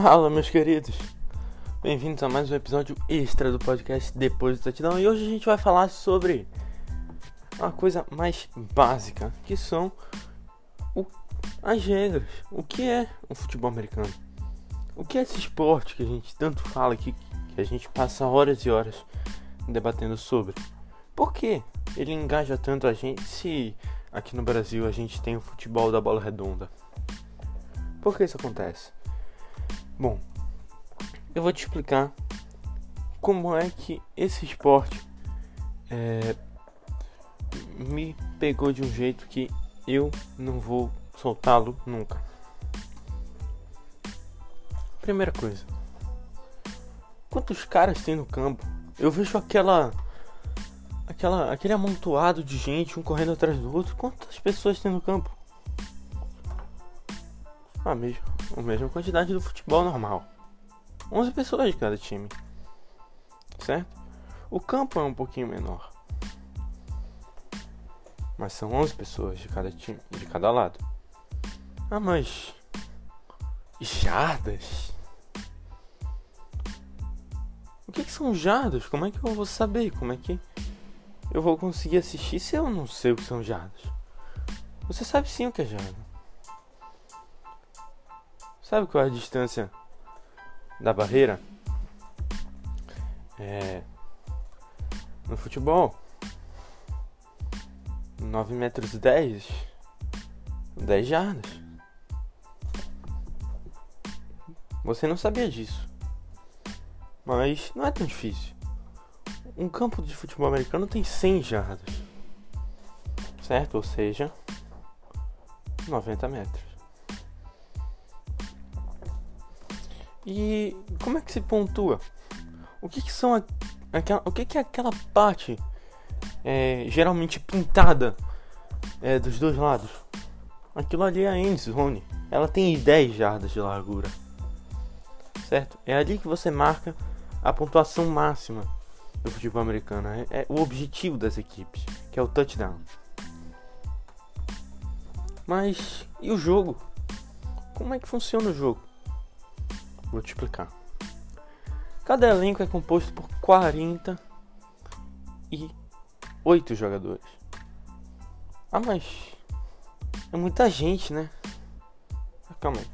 Fala, meus queridos. Bem-vindos a mais um episódio extra do podcast Depois do Touchdown. E hoje a gente vai falar sobre uma coisa mais básica, que são o, as regras. O que é o futebol americano? O que é esse esporte que a gente tanto fala aqui, que a gente passa horas e horas debatendo sobre? Por que ele engaja tanto a gente se aqui no Brasil a gente tem o futebol da bola redonda? Por que isso acontece? Bom, eu vou te explicar como é que esse esporte é, me pegou de um jeito que eu não vou soltá-lo nunca. Primeira coisa, quantos caras tem no campo? Eu vejo aquela, aquela, aquele amontoado de gente, um correndo atrás do outro. Quantas pessoas tem no campo? A mesma, a mesma quantidade do futebol normal. 11 pessoas de cada time. Certo? O campo é um pouquinho menor. Mas são 11 pessoas de cada time, de cada lado. Ah, mas jardas? O que, que são jardas? Como é que eu vou saber? Como é que eu vou conseguir assistir se eu não sei o que são jardas? Você sabe sim o que é jarda. Sabe qual é a distância da barreira? É, no futebol, 9 metros 10, 10 jardas. Você não sabia disso. Mas não é tão difícil. Um campo de futebol americano tem 100 jardas. Certo? Ou seja, 90 metros. E como é que se pontua? O que, que são a, aquela, o que, que é aquela parte é, geralmente pintada é, dos dois lados? Aquilo ali é a end zone. Ela tem 10 jardas de largura. Certo? É ali que você marca a pontuação máxima do futebol americano. É, é o objetivo das equipes, que é o touchdown. Mas e o jogo? Como é que funciona o jogo? Explicar. Cada elenco é composto por 48 jogadores. Ah, mas é muita gente, né? Ah, calma aí.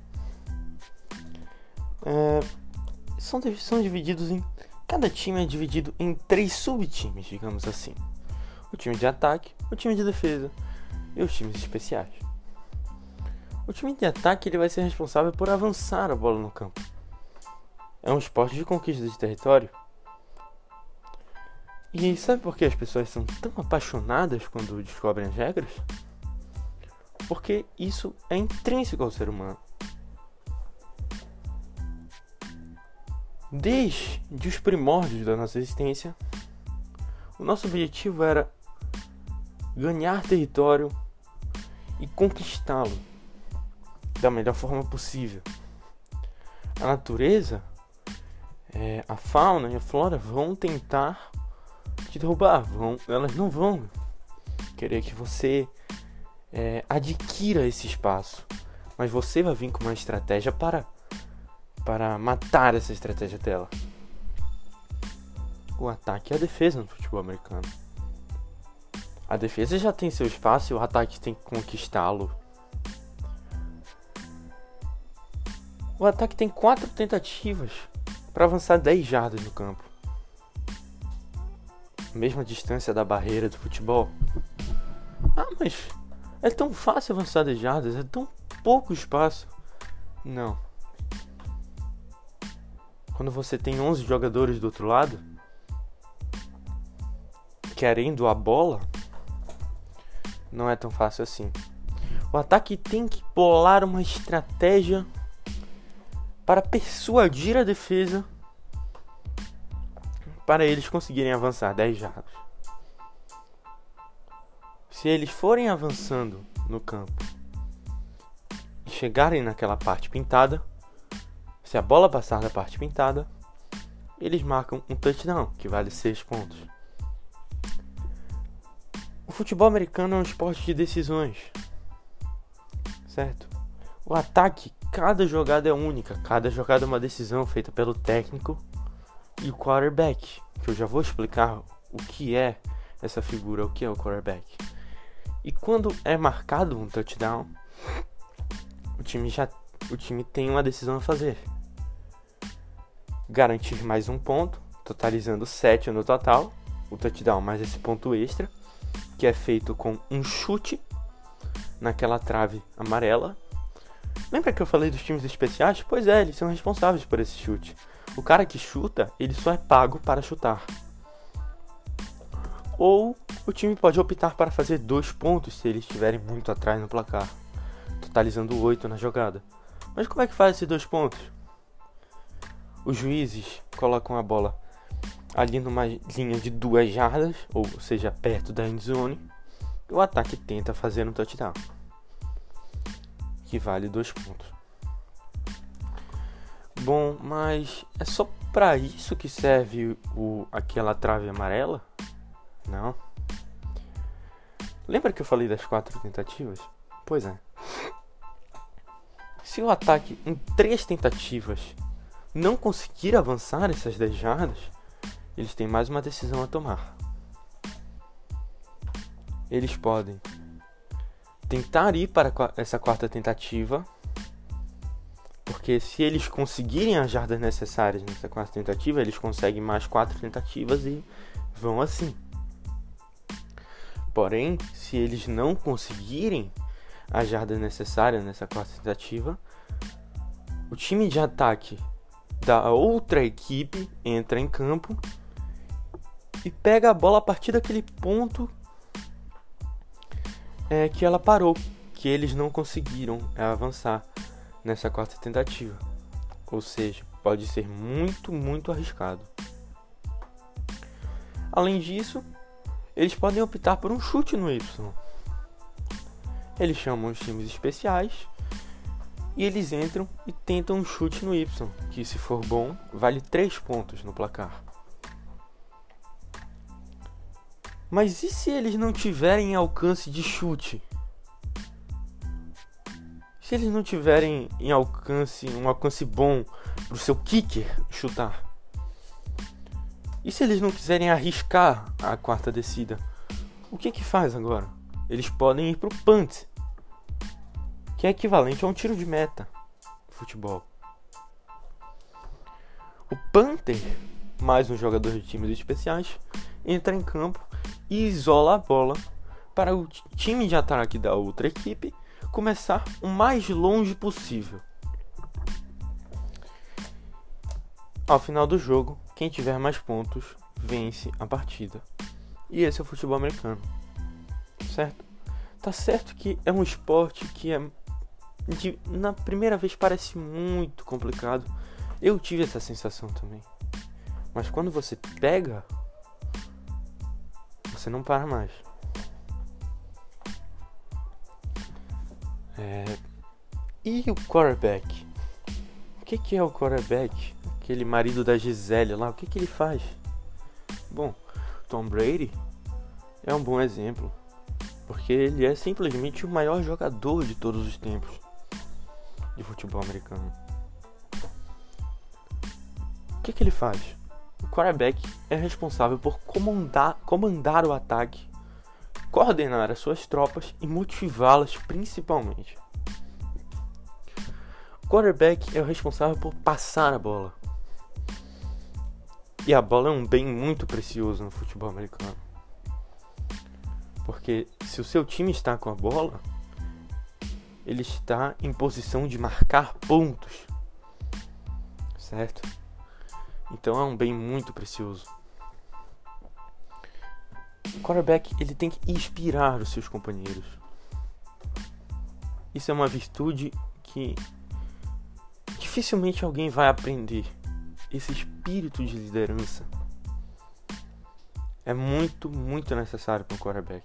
É, são, são divididos em. Cada time é dividido em três subtimes, digamos assim: o time de ataque, o time de defesa e os times especiais. O time de ataque ele vai ser responsável por avançar a bola no campo é um esporte de conquista de território. E sabe por que as pessoas são tão apaixonadas quando descobrem as regras? Porque isso é intrínseco ao ser humano. Desde os primórdios da nossa existência, o nosso objetivo era ganhar território e conquistá-lo da melhor forma possível. A natureza é, a fauna e a flora vão tentar te derrubar, vão, elas não vão querer que você é, adquira esse espaço, mas você vai vir com uma estratégia para para matar essa estratégia dela. O ataque e a defesa no futebol americano. A defesa já tem seu espaço e o ataque tem que conquistá-lo. O ataque tem quatro tentativas para avançar 10 jardas no campo. Mesma distância da barreira do futebol. Ah, mas é tão fácil avançar 10 jardas, é tão pouco espaço. Não. Quando você tem 11 jogadores do outro lado, querendo a bola, não é tão fácil assim. O ataque tem que bolar uma estratégia para persuadir a defesa para eles conseguirem avançar 10 jardas. Se eles forem avançando no campo e chegarem naquela parte pintada, se a bola passar da parte pintada, eles marcam um touchdown, que vale 6 pontos. O futebol americano é um esporte de decisões, certo? O ataque cada jogada é única, cada jogada é uma decisão feita pelo técnico e o quarterback, que eu já vou explicar o que é essa figura, o que é o quarterback. E quando é marcado um touchdown, o time já o time tem uma decisão a fazer. Garantir mais um ponto, totalizando 7 no total, o touchdown mais esse ponto extra, que é feito com um chute naquela trave amarela. Lembra que eu falei dos times especiais? Pois é, eles são responsáveis por esse chute. O cara que chuta, ele só é pago para chutar. Ou o time pode optar para fazer dois pontos se eles estiverem muito atrás no placar, totalizando oito na jogada. Mas como é que faz esses dois pontos? Os juízes colocam a bola ali numa linha de duas jardas, ou seja, perto da end zone, e o ataque tenta fazer um touchdown, que vale dois pontos. Bom, mas é só para isso que serve o, aquela trave amarela? Não. Lembra que eu falei das quatro tentativas? Pois é. Se o ataque em três tentativas não conseguir avançar essas 10 jardas, eles têm mais uma decisão a tomar. Eles podem tentar ir para essa quarta tentativa, porque se eles conseguirem as jardas necessárias nessa quarta tentativa, eles conseguem mais quatro tentativas e vão assim. Porém, se eles não conseguirem as jardas necessárias nessa quarta tentativa, o time de ataque da outra equipe entra em campo e pega a bola a partir daquele ponto é, que ela parou, que eles não conseguiram avançar nessa quarta tentativa. Ou seja, pode ser muito, muito arriscado. Além disso, eles podem optar por um chute no Y. Eles chamam os times especiais e eles entram e tentam um chute no Y, que se for bom, vale 3 pontos no placar. Mas e se eles não tiverem alcance de chute? Se eles não tiverem em alcance, um alcance bom para o seu kicker chutar? E se eles não quiserem arriscar a quarta descida? O que que faz agora? Eles podem ir para o punt, que é equivalente a um tiro de meta futebol. O Panther, mais um jogador de times especiais, entra em campo e isola a bola para o time de ataque da outra equipe começar o mais longe possível. Ao final do jogo, quem tiver mais pontos vence a partida. E esse é o futebol americano. Certo? Tá certo que é um esporte que é de, na primeira vez parece muito complicado. Eu tive essa sensação também. Mas quando você pega, você não para mais. É... E o quarterback? O que, que é o quarterback? Aquele marido da Gisele lá, o que, que ele faz? Bom, Tom Brady é um bom exemplo. Porque ele é simplesmente o maior jogador de todos os tempos de futebol americano. O que, que ele faz? O quarterback é responsável por comandar, comandar o ataque, coordenar as suas tropas e motivá-las principalmente. O quarterback é o responsável por passar a bola. E a bola é um bem muito precioso no futebol americano. Porque se o seu time está com a bola, ele está em posição de marcar pontos. Certo? Então é um bem muito precioso. O quarterback ele tem que inspirar os seus companheiros. Isso é uma virtude que dificilmente alguém vai aprender. Esse espírito de liderança é muito, muito necessário para o quarterback.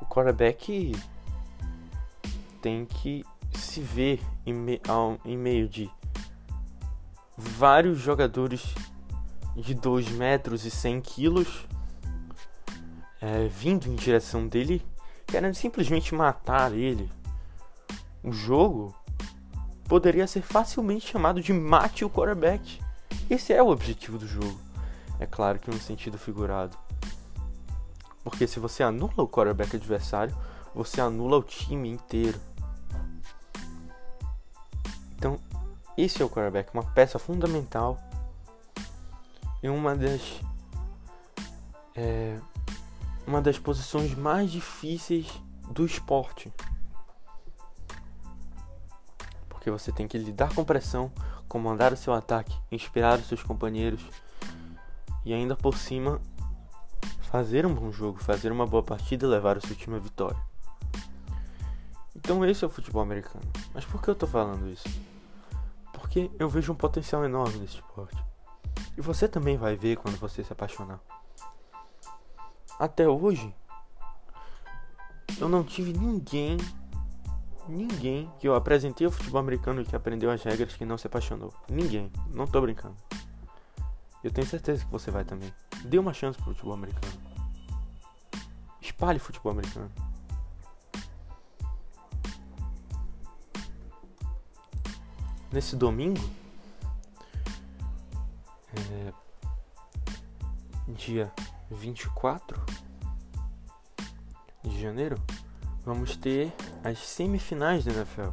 O quarterback tem que se ver em, me, ao, em meio de vários jogadores de 2 metros e 100 quilos é, vindo em direção dele, querendo simplesmente matar ele o jogo poderia ser facilmente chamado de mate o quarterback. Esse é o objetivo do jogo. É claro que no sentido figurado. Porque se você anula o quarterback adversário, você anula o time inteiro. Esse é o quarterback, uma peça fundamental e uma das é, uma das posições mais difíceis do esporte. Porque você tem que lidar com pressão, comandar o seu ataque, inspirar os seus companheiros e ainda por cima fazer um bom jogo, fazer uma boa partida e levar o seu time à vitória. Então esse é o futebol americano. Mas por que eu tô falando isso? Porque eu vejo um potencial enorme nesse esporte. E você também vai ver quando você se apaixonar. Até hoje, eu não tive ninguém, ninguém que eu apresentei o futebol americano e que aprendeu as regras que não se apaixonou. Ninguém, não tô brincando. Eu tenho certeza que você vai também. Dê uma chance pro futebol americano. Espalhe futebol americano. Nesse domingo, é, dia 24 de janeiro, vamos ter as semifinais da NFL,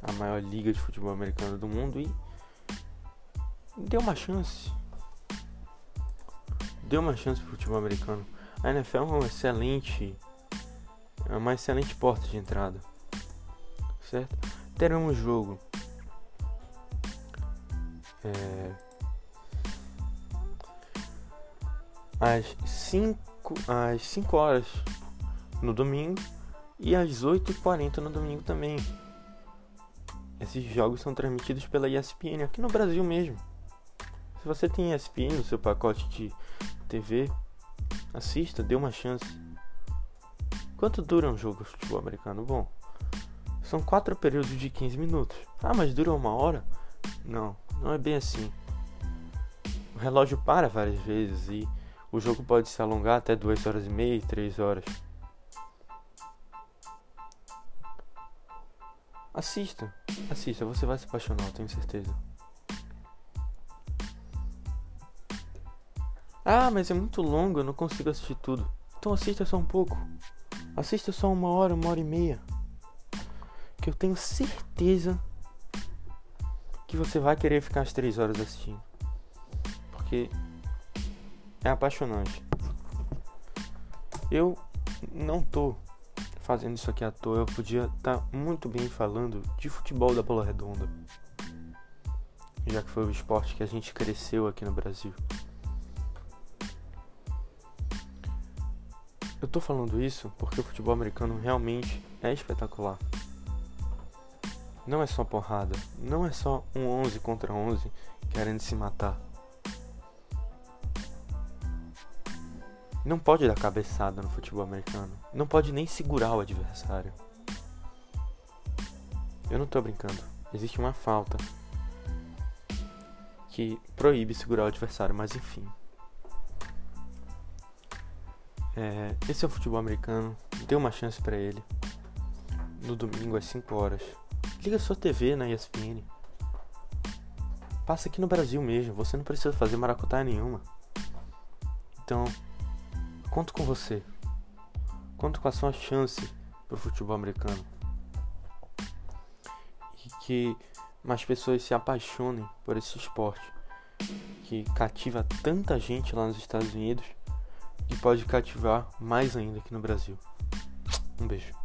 a maior liga de futebol americano do mundo e deu uma chance. Deu uma chance pro futebol americano. A NFL é uma excelente é uma excelente porta de entrada. Certo? Teremos jogo é, às 5 às 5 horas no domingo e às 8h40 no domingo também. Esses jogos são transmitidos pela ESPN aqui no Brasil mesmo. Se você tem ESPN no seu pacote de TV, assista, dê uma chance. Quanto dura um jogo de futebol americano? Bom, são quatro períodos de 15 minutos. Ah, mas dura uma hora? Não, não é bem assim. O relógio para várias vezes e o jogo pode se alongar até 2 horas e meia, 3 horas. Assista, assista, você vai se apaixonar, tenho certeza. Ah, mas é muito longo, eu não consigo assistir tudo. Então assista só um pouco. Assista só uma hora, uma hora e meia. Que eu tenho certeza que você vai querer ficar as três horas assistindo. Porque é apaixonante. Eu não tô fazendo isso aqui à toa, eu podia estar tá muito bem falando de futebol da bola redonda. Já que foi o esporte que a gente cresceu aqui no Brasil. Eu tô falando isso porque o futebol americano realmente é espetacular. Não é só porrada, não é só um 11 contra 11 querendo se matar. Não pode dar cabeçada no futebol americano. Não pode nem segurar o adversário. Eu não tô brincando. Existe uma falta que proíbe segurar o adversário, mas enfim. É, esse é o futebol americano. Dê uma chance para ele. No domingo às 5 horas. Liga sua TV na ESPN. Passa aqui no Brasil mesmo. Você não precisa fazer maracutaia nenhuma. Então, Conto com você. Conto com a sua chance para o futebol americano. E que mais pessoas se apaixonem por esse esporte que cativa tanta gente lá nos Estados Unidos e pode cativar mais ainda aqui no Brasil. Um beijo.